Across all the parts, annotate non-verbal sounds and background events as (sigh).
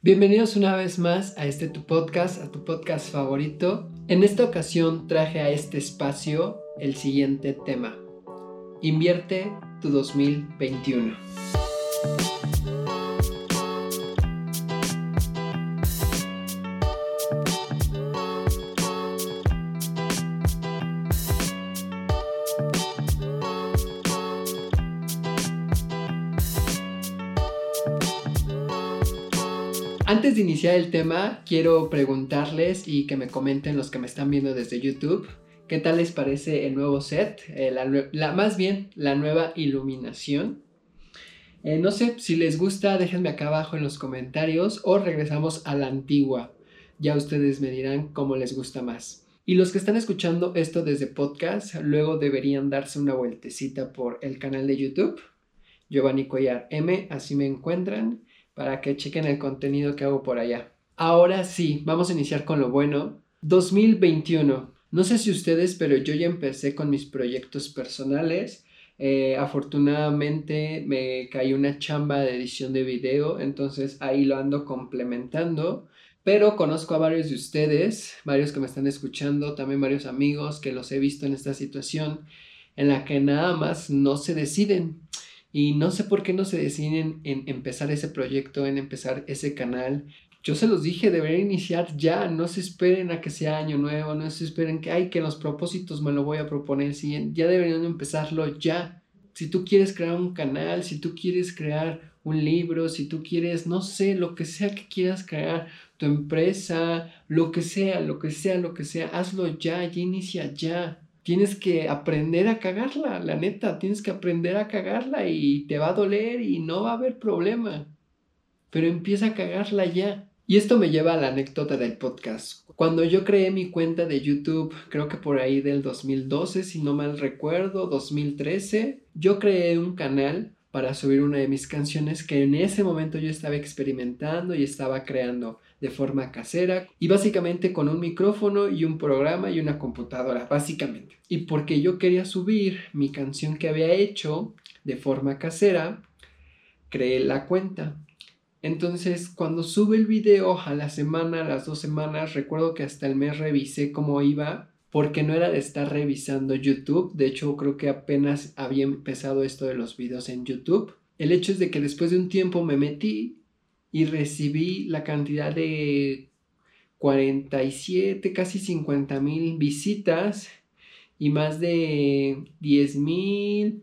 Bienvenidos una vez más a este tu podcast, a tu podcast favorito. En esta ocasión traje a este espacio el siguiente tema. Invierte tu 2021. Antes de iniciar el tema, quiero preguntarles y que me comenten los que me están viendo desde YouTube, ¿qué tal les parece el nuevo set? Eh, la, más bien, la nueva iluminación. Eh, no sé, si les gusta, déjenme acá abajo en los comentarios o regresamos a la antigua. Ya ustedes me dirán cómo les gusta más. Y los que están escuchando esto desde podcast, luego deberían darse una vueltecita por el canal de YouTube. Giovanni Cuellar M, así me encuentran para que chequen el contenido que hago por allá. Ahora sí, vamos a iniciar con lo bueno. 2021. No sé si ustedes, pero yo ya empecé con mis proyectos personales. Eh, afortunadamente me cayó una chamba de edición de video, entonces ahí lo ando complementando. Pero conozco a varios de ustedes, varios que me están escuchando, también varios amigos que los he visto en esta situación en la que nada más no se deciden. Y no sé por qué no se deciden en empezar ese proyecto, en empezar ese canal. Yo se los dije, debería iniciar ya, no se esperen a que sea año nuevo, no se esperen que, ay, que los propósitos me lo voy a proponer, sí, ya deberían empezarlo ya. Si tú quieres crear un canal, si tú quieres crear un libro, si tú quieres, no sé, lo que sea que quieras crear, tu empresa, lo que sea, lo que sea, lo que sea, hazlo ya, ya inicia ya tienes que aprender a cagarla, la neta, tienes que aprender a cagarla y te va a doler y no va a haber problema. Pero empieza a cagarla ya. Y esto me lleva a la anécdota del podcast. Cuando yo creé mi cuenta de YouTube, creo que por ahí del 2012, si no mal recuerdo, 2013, yo creé un canal para subir una de mis canciones que en ese momento yo estaba experimentando y estaba creando de forma casera y básicamente con un micrófono y un programa y una computadora, básicamente. Y porque yo quería subir mi canción que había hecho de forma casera, creé la cuenta. Entonces, cuando sube el video a la semana, a las dos semanas, recuerdo que hasta el mes revisé cómo iba porque no era de estar revisando YouTube. De hecho, creo que apenas había empezado esto de los videos en YouTube. El hecho es de que después de un tiempo me metí y recibí la cantidad de 47, casi 50 mil visitas y más de 10 mil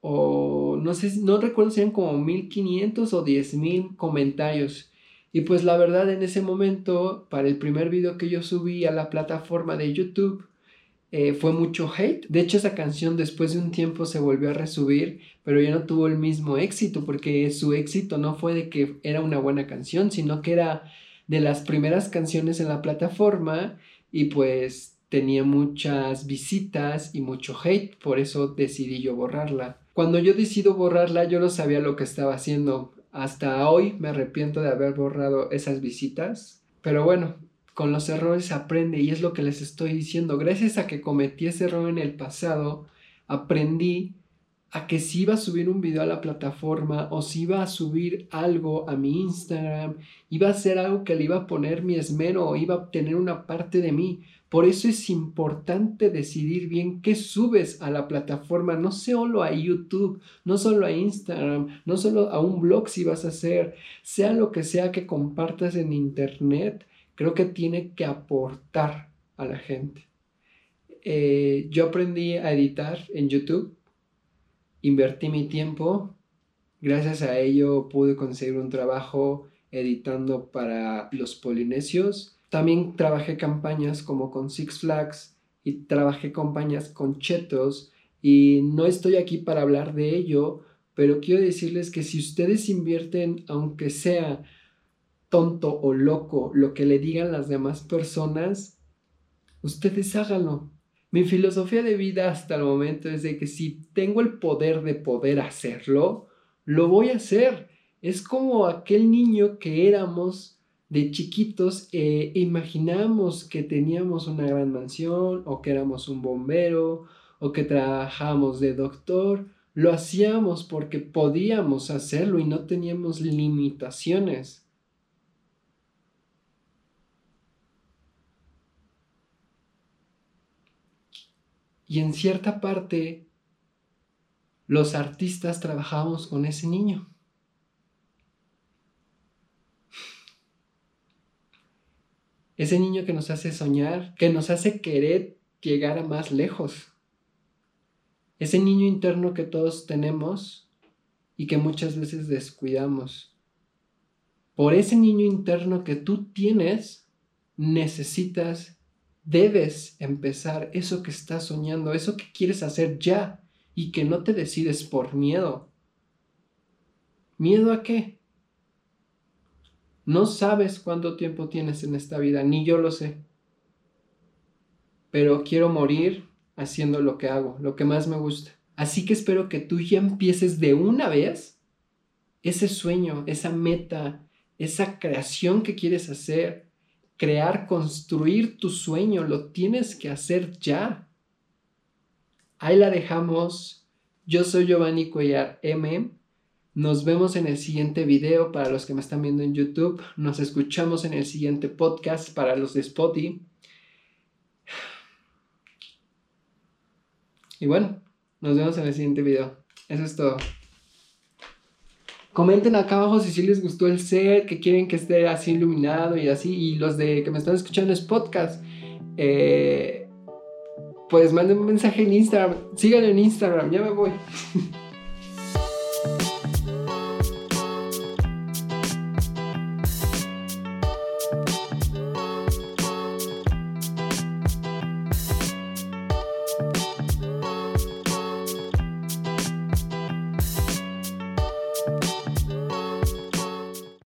o no sé, no recuerdo si eran como 1500 o 10 mil comentarios. Y pues la verdad en ese momento, para el primer video que yo subí a la plataforma de YouTube, eh, fue mucho hate. De hecho, esa canción después de un tiempo se volvió a resubir, pero ya no tuvo el mismo éxito, porque su éxito no fue de que era una buena canción, sino que era de las primeras canciones en la plataforma y pues tenía muchas visitas y mucho hate, por eso decidí yo borrarla. Cuando yo decido borrarla, yo no sabía lo que estaba haciendo. Hasta hoy me arrepiento de haber borrado esas visitas. Pero bueno, con los errores se aprende y es lo que les estoy diciendo. Gracias a que cometí ese error en el pasado, aprendí a que si iba a subir un video a la plataforma o si iba a subir algo a mi Instagram, iba a ser algo que le iba a poner mi esmero o iba a obtener una parte de mí. Por eso es importante decidir bien qué subes a la plataforma, no solo a YouTube, no solo a Instagram, no solo a un blog si vas a hacer, sea lo que sea que compartas en Internet, creo que tiene que aportar a la gente. Eh, yo aprendí a editar en YouTube, invertí mi tiempo, gracias a ello pude conseguir un trabajo editando para los polinesios también trabajé campañas como con Six Flags y trabajé campañas con Chetos y no estoy aquí para hablar de ello, pero quiero decirles que si ustedes invierten, aunque sea tonto o loco, lo que le digan las demás personas, ustedes háganlo. Mi filosofía de vida hasta el momento es de que si tengo el poder de poder hacerlo, lo voy a hacer. Es como aquel niño que éramos de chiquitos eh, imaginamos que teníamos una gran mansión o que éramos un bombero o que trabajamos de doctor. Lo hacíamos porque podíamos hacerlo y no teníamos limitaciones. Y en cierta parte, los artistas trabajamos con ese niño. Ese niño que nos hace soñar, que nos hace querer llegar a más lejos. Ese niño interno que todos tenemos y que muchas veces descuidamos. Por ese niño interno que tú tienes, necesitas, debes empezar eso que estás soñando, eso que quieres hacer ya y que no te decides por miedo. ¿Miedo a qué? No sabes cuánto tiempo tienes en esta vida, ni yo lo sé. Pero quiero morir haciendo lo que hago, lo que más me gusta. Así que espero que tú ya empieces de una vez ese sueño, esa meta, esa creación que quieres hacer. Crear, construir tu sueño, lo tienes que hacer ya. Ahí la dejamos. Yo soy Giovanni Cuellar M. Nos vemos en el siguiente video para los que me están viendo en YouTube. Nos escuchamos en el siguiente podcast para los de Spotify. Y bueno, nos vemos en el siguiente video. Eso es todo. Comenten acá abajo si sí les gustó el set, que quieren que esté así iluminado y así. Y los de que me están escuchando es podcast. Eh, pues manden un mensaje en Instagram. Síganlo en Instagram. Ya me voy. (laughs)